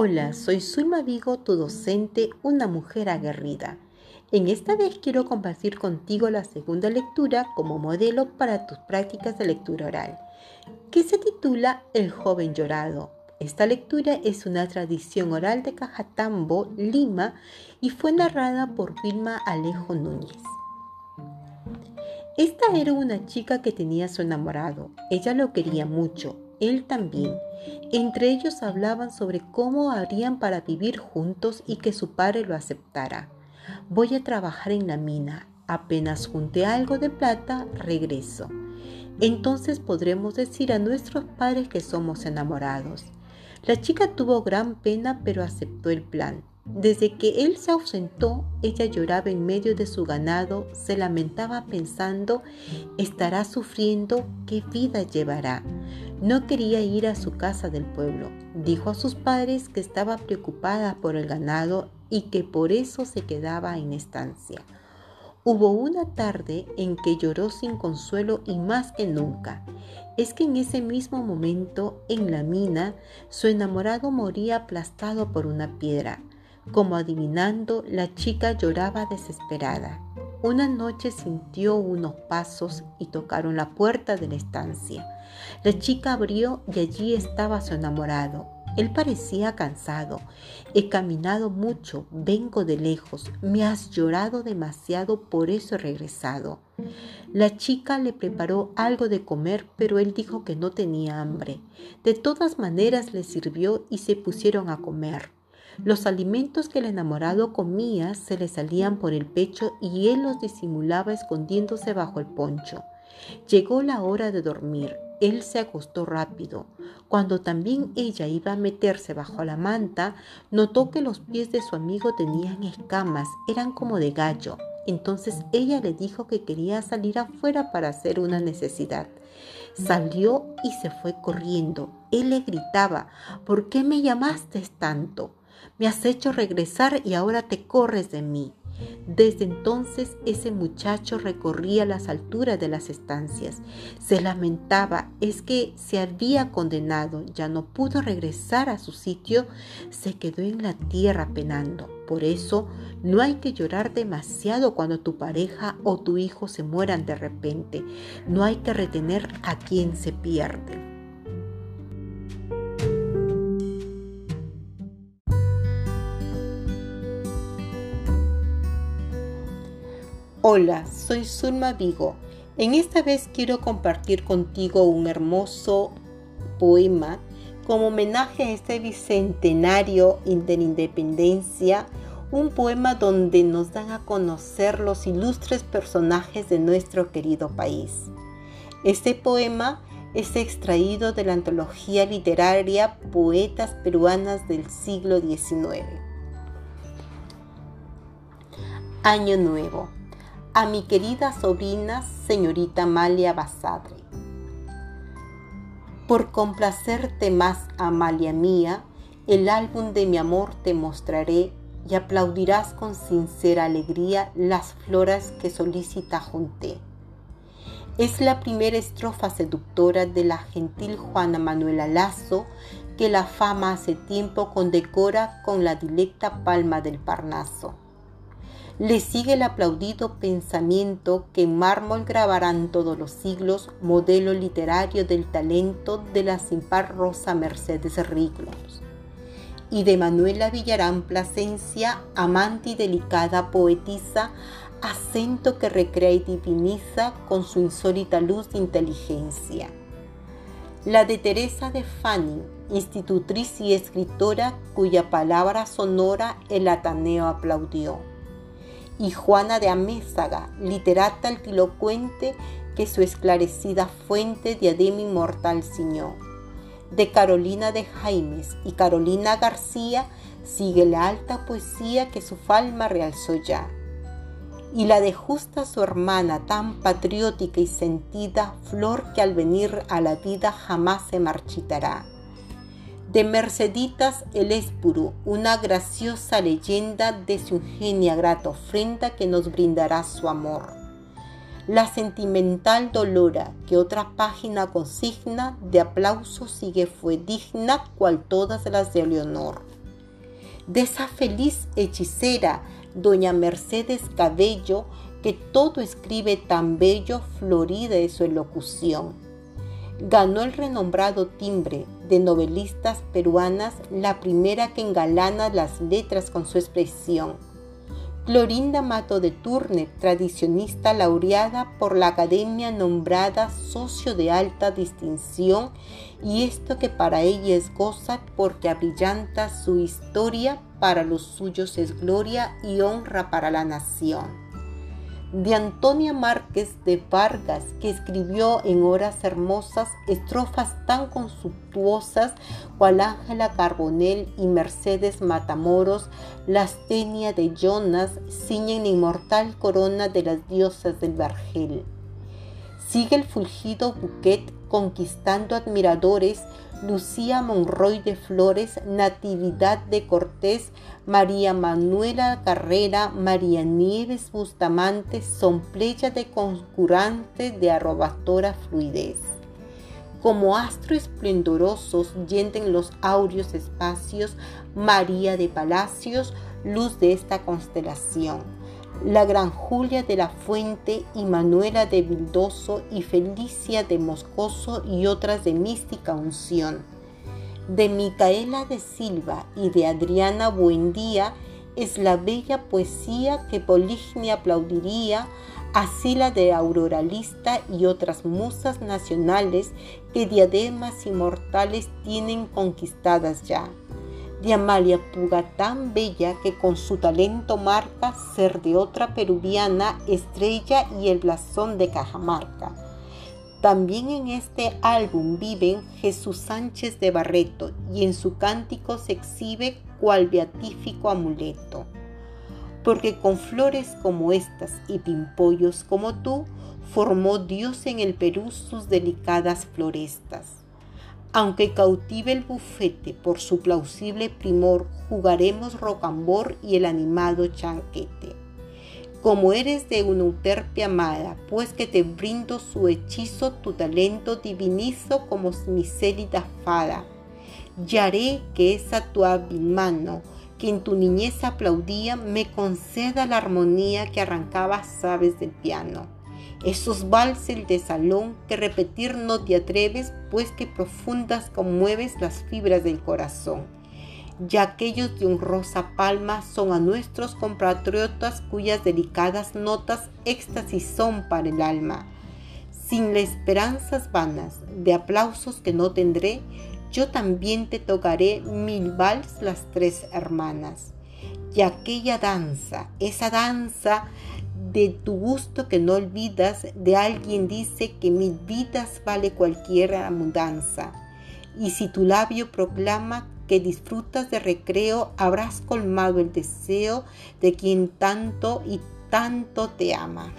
Hola, soy Zulma Vigo, tu docente, una mujer aguerrida. En esta vez quiero compartir contigo la segunda lectura como modelo para tus prácticas de lectura oral, que se titula El joven llorado. Esta lectura es una tradición oral de Cajatambo, Lima, y fue narrada por Vilma Alejo Núñez. Esta era una chica que tenía su enamorado. Ella lo quería mucho, él también. Entre ellos hablaban sobre cómo harían para vivir juntos y que su padre lo aceptara. Voy a trabajar en la mina. Apenas junte algo de plata, regreso. Entonces podremos decir a nuestros padres que somos enamorados. La chica tuvo gran pena pero aceptó el plan. Desde que él se ausentó, ella lloraba en medio de su ganado, se lamentaba pensando, estará sufriendo, qué vida llevará. No quería ir a su casa del pueblo. Dijo a sus padres que estaba preocupada por el ganado y que por eso se quedaba en estancia. Hubo una tarde en que lloró sin consuelo y más que nunca. Es que en ese mismo momento, en la mina, su enamorado moría aplastado por una piedra. Como adivinando, la chica lloraba desesperada. Una noche sintió unos pasos y tocaron la puerta de la estancia. La chica abrió y allí estaba su enamorado. Él parecía cansado. He caminado mucho, vengo de lejos, me has llorado demasiado, por eso he regresado. La chica le preparó algo de comer, pero él dijo que no tenía hambre. De todas maneras le sirvió y se pusieron a comer. Los alimentos que el enamorado comía se le salían por el pecho y él los disimulaba escondiéndose bajo el poncho. Llegó la hora de dormir. Él se acostó rápido. Cuando también ella iba a meterse bajo la manta, notó que los pies de su amigo tenían escamas, eran como de gallo. Entonces ella le dijo que quería salir afuera para hacer una necesidad. Salió y se fue corriendo. Él le gritaba, ¿por qué me llamaste tanto? Me has hecho regresar y ahora te corres de mí. Desde entonces ese muchacho recorría las alturas de las estancias. Se lamentaba, es que se había condenado, ya no pudo regresar a su sitio, se quedó en la tierra penando. Por eso no hay que llorar demasiado cuando tu pareja o tu hijo se mueran de repente. No hay que retener a quien se pierde. Hola, soy Zulma Vigo. En esta vez quiero compartir contigo un hermoso poema como homenaje a este bicentenario de la independencia, un poema donde nos dan a conocer los ilustres personajes de nuestro querido país. Este poema es extraído de la antología literaria Poetas Peruanas del siglo XIX. Año Nuevo a mi querida sobrina, señorita Amalia Basadre. Por complacerte más, Amalia mía, el álbum de mi amor te mostraré y aplaudirás con sincera alegría las floras que solícita junté. Es la primera estrofa seductora de la gentil Juana Manuela Lazo que la fama hace tiempo condecora con la dilecta palma del Parnaso. Le sigue el aplaudido pensamiento que en mármol grabarán todos los siglos modelo literario del talento de la sin par Rosa Mercedes Riglos y de Manuela Villarán Plasencia, amante y delicada poetisa, acento que recrea y diviniza con su insólita luz de inteligencia. La de Teresa de Fanning, institutriz y escritora cuya palabra sonora el Ateneo aplaudió y Juana de Amézaga, literata altilocuente que su esclarecida fuente diadema inmortal ciñó. De Carolina de Jaimes y Carolina García sigue la alta poesía que su falma realzó ya. Y la de justa su hermana, tan patriótica y sentida, flor que al venir a la vida jamás se marchitará de Merceditas el Espuru, una graciosa leyenda de su ingenia grata ofrenda que nos brindará su amor. La sentimental dolora que otra página consigna de aplauso sigue fue digna cual todas las de Leonor. de esa feliz hechicera, doña Mercedes Cabello, que todo escribe tan bello, florida de su elocución. Ganó el renombrado timbre de novelistas peruanas, la primera que engalana las letras con su expresión. Clorinda Mato de Turner, tradicionista laureada por la Academia nombrada socio de alta distinción, y esto que para ella es goza porque abrillanta su historia, para los suyos es gloria y honra para la nación de Antonia Márquez de Vargas, que escribió en horas hermosas estrofas tan consultuosas cual Ángela Carbonell y Mercedes Matamoros, las tenia de Jonas ciñen la inmortal corona de las diosas del Vergel. Sigue el fulgido buquet conquistando admiradores Lucía Monroy de Flores, Natividad de Cortés, María Manuela Carrera, María Nieves Bustamante son playa de concurantes de arrobatora fluidez. Como astro esplendorosos yenden los áureos espacios, María de Palacios, luz de esta constelación la gran Julia de la Fuente y Manuela de Vildoso y Felicia de Moscoso y otras de mística unción. De Micaela de Silva y de Adriana Buendía es la bella poesía que Polignia aplaudiría, así la de Aurora Lista y otras musas nacionales que diademas inmortales tienen conquistadas ya de Amalia Puga tan bella que con su talento marca ser de otra peruviana estrella y el blasón de Cajamarca. También en este álbum viven Jesús Sánchez de Barreto y en su cántico se exhibe cual beatífico amuleto. Porque con flores como estas y pimpollos como tú, formó Dios en el Perú sus delicadas florestas. Aunque cautive el bufete por su plausible primor, jugaremos rocambor y el animado chanquete. Como eres de una uterpe amada, pues que te brindo su hechizo, tu talento divinizo como mi célida fada. Haré que esa tu hábil mano, que en tu niñez aplaudía, me conceda la armonía que arrancaba sabes del piano esos valses de salón que repetir no te atreves, pues que profundas conmueves las fibras del corazón. Ya aquellos de honrosa palma son a nuestros compatriotas cuyas delicadas notas éxtasis son para el alma. Sin las esperanzas vanas de aplausos que no tendré, yo también te tocaré mil vals las tres hermanas. Y aquella danza, esa danza de tu gusto que no olvidas, de alguien dice que mil vidas vale cualquier mudanza. Y si tu labio proclama que disfrutas de recreo, habrás colmado el deseo de quien tanto y tanto te ama.